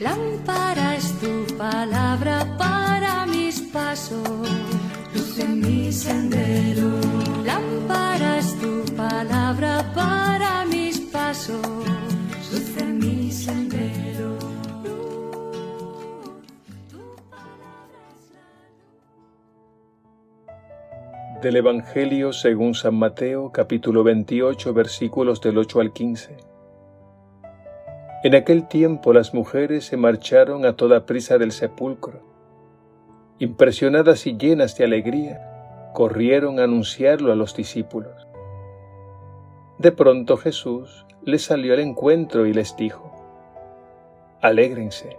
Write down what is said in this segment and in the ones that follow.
Lámpara es tu palabra para mis pasos, luz en mi sendero. Lámpara es tu palabra para mis pasos, luz en mi sendero. Del Evangelio según San Mateo capítulo 28 versículos del 8 al 15. En aquel tiempo las mujeres se marcharon a toda prisa del sepulcro. Impresionadas y llenas de alegría, corrieron a anunciarlo a los discípulos. De pronto Jesús les salió al encuentro y les dijo, Alégrense.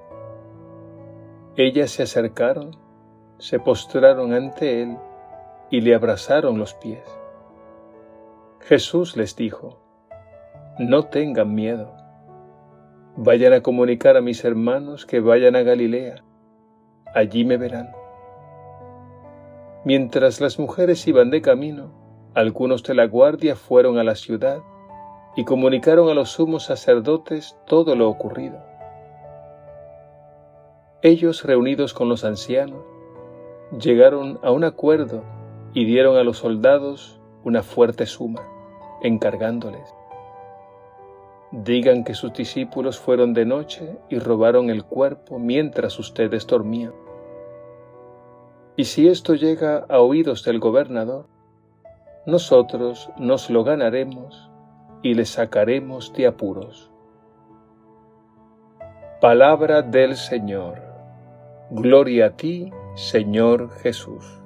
Ellas se acercaron, se postraron ante él y le abrazaron los pies. Jesús les dijo, No tengan miedo Vayan a comunicar a mis hermanos que vayan a Galilea. Allí me verán. Mientras las mujeres iban de camino, algunos de la guardia fueron a la ciudad y comunicaron a los sumos sacerdotes todo lo ocurrido. Ellos, reunidos con los ancianos, llegaron a un acuerdo y dieron a los soldados una fuerte suma, encargándoles Digan que sus discípulos fueron de noche y robaron el cuerpo mientras ustedes dormían. Y si esto llega a oídos del gobernador, nosotros nos lo ganaremos y le sacaremos de apuros. Palabra del Señor. Gloria a ti, Señor Jesús.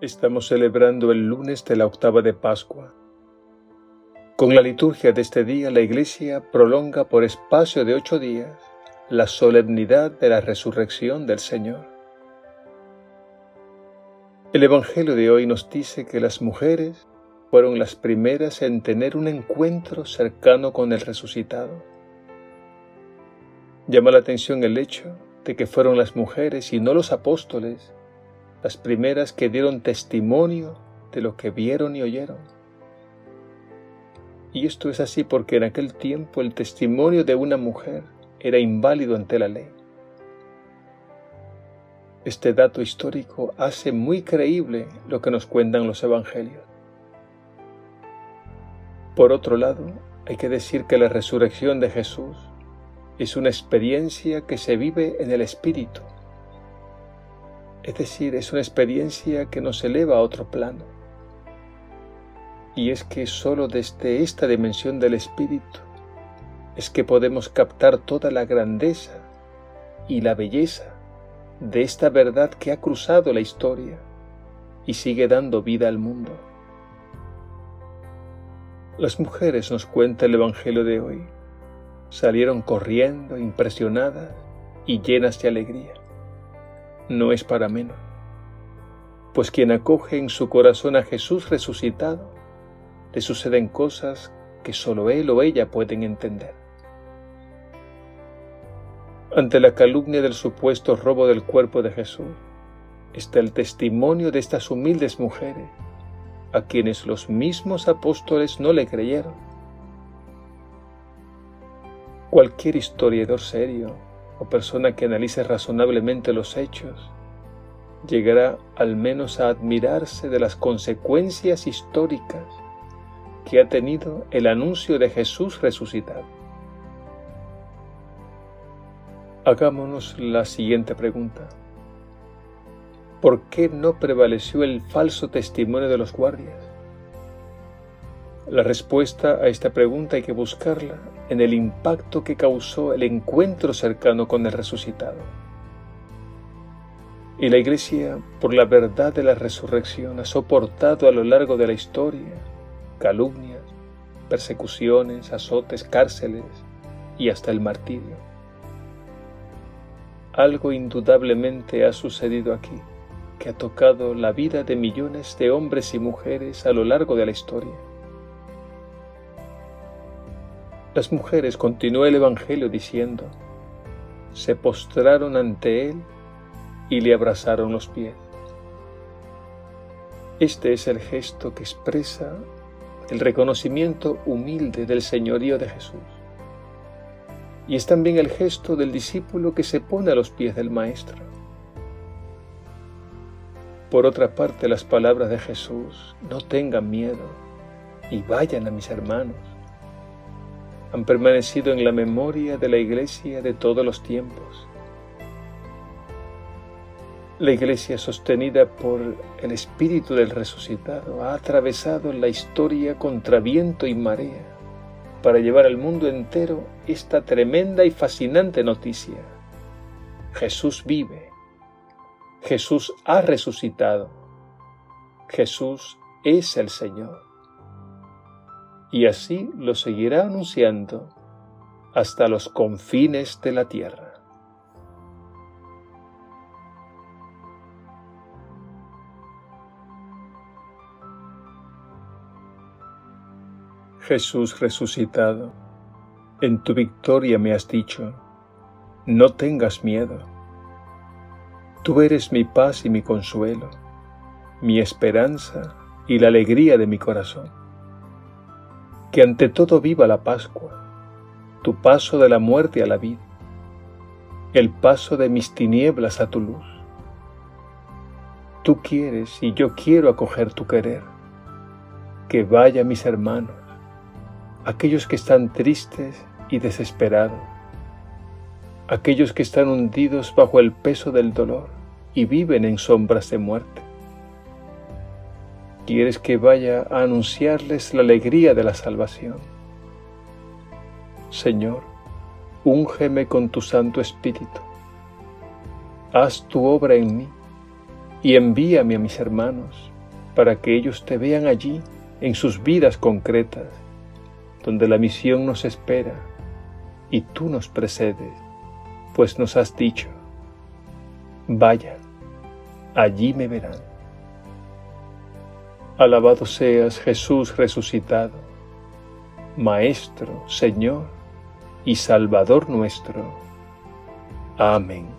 Estamos celebrando el lunes de la octava de Pascua. Con la liturgia de este día, la Iglesia prolonga por espacio de ocho días la solemnidad de la resurrección del Señor. El Evangelio de hoy nos dice que las mujeres fueron las primeras en tener un encuentro cercano con el resucitado. Llama la atención el hecho de que fueron las mujeres y no los apóstoles las primeras que dieron testimonio de lo que vieron y oyeron. Y esto es así porque en aquel tiempo el testimonio de una mujer era inválido ante la ley. Este dato histórico hace muy creíble lo que nos cuentan los evangelios. Por otro lado, hay que decir que la resurrección de Jesús es una experiencia que se vive en el Espíritu es decir, es una experiencia que nos eleva a otro plano. Y es que solo desde esta dimensión del espíritu es que podemos captar toda la grandeza y la belleza de esta verdad que ha cruzado la historia y sigue dando vida al mundo. Las mujeres, nos cuenta el Evangelio de hoy, salieron corriendo, impresionadas y llenas de alegría no es para menos, pues quien acoge en su corazón a Jesús resucitado, le suceden cosas que solo él o ella pueden entender. Ante la calumnia del supuesto robo del cuerpo de Jesús, está el testimonio de estas humildes mujeres, a quienes los mismos apóstoles no le creyeron. Cualquier historiador serio o persona que analice razonablemente los hechos llegará al menos a admirarse de las consecuencias históricas que ha tenido el anuncio de Jesús resucitado. Hagámonos la siguiente pregunta. ¿Por qué no prevaleció el falso testimonio de los guardias? La respuesta a esta pregunta hay que buscarla en el impacto que causó el encuentro cercano con el resucitado. Y la Iglesia, por la verdad de la resurrección, ha soportado a lo largo de la historia calumnias, persecuciones, azotes, cárceles y hasta el martirio. Algo indudablemente ha sucedido aquí, que ha tocado la vida de millones de hombres y mujeres a lo largo de la historia Las mujeres, continúa el Evangelio diciendo, se postraron ante él y le abrazaron los pies. Este es el gesto que expresa el reconocimiento humilde del señorío de Jesús. Y es también el gesto del discípulo que se pone a los pies del Maestro. Por otra parte, las palabras de Jesús, no tengan miedo y vayan a mis hermanos han permanecido en la memoria de la Iglesia de todos los tiempos. La Iglesia sostenida por el Espíritu del resucitado ha atravesado la historia contra viento y marea para llevar al mundo entero esta tremenda y fascinante noticia. Jesús vive. Jesús ha resucitado. Jesús es el Señor y así lo seguirá anunciando hasta los confines de la tierra. Jesús resucitado, en tu victoria me has dicho, no tengas miedo. Tú eres mi paz y mi consuelo, mi esperanza y la alegría de mi corazón que ante todo viva la Pascua, tu paso de la muerte a la vida, el paso de mis tinieblas a tu luz. Tú quieres y yo quiero acoger tu querer. Que vaya mis hermanos, aquellos que están tristes y desesperados, aquellos que están hundidos bajo el peso del dolor y viven en sombras de muerte quieres que vaya a anunciarles la alegría de la salvación. Señor, úngeme con tu Santo Espíritu. Haz tu obra en mí y envíame a mis hermanos para que ellos te vean allí en sus vidas concretas, donde la misión nos espera y tú nos precedes, pues nos has dicho, vaya, allí me verán. Alabado seas Jesús resucitado, Maestro, Señor y Salvador nuestro. Amén.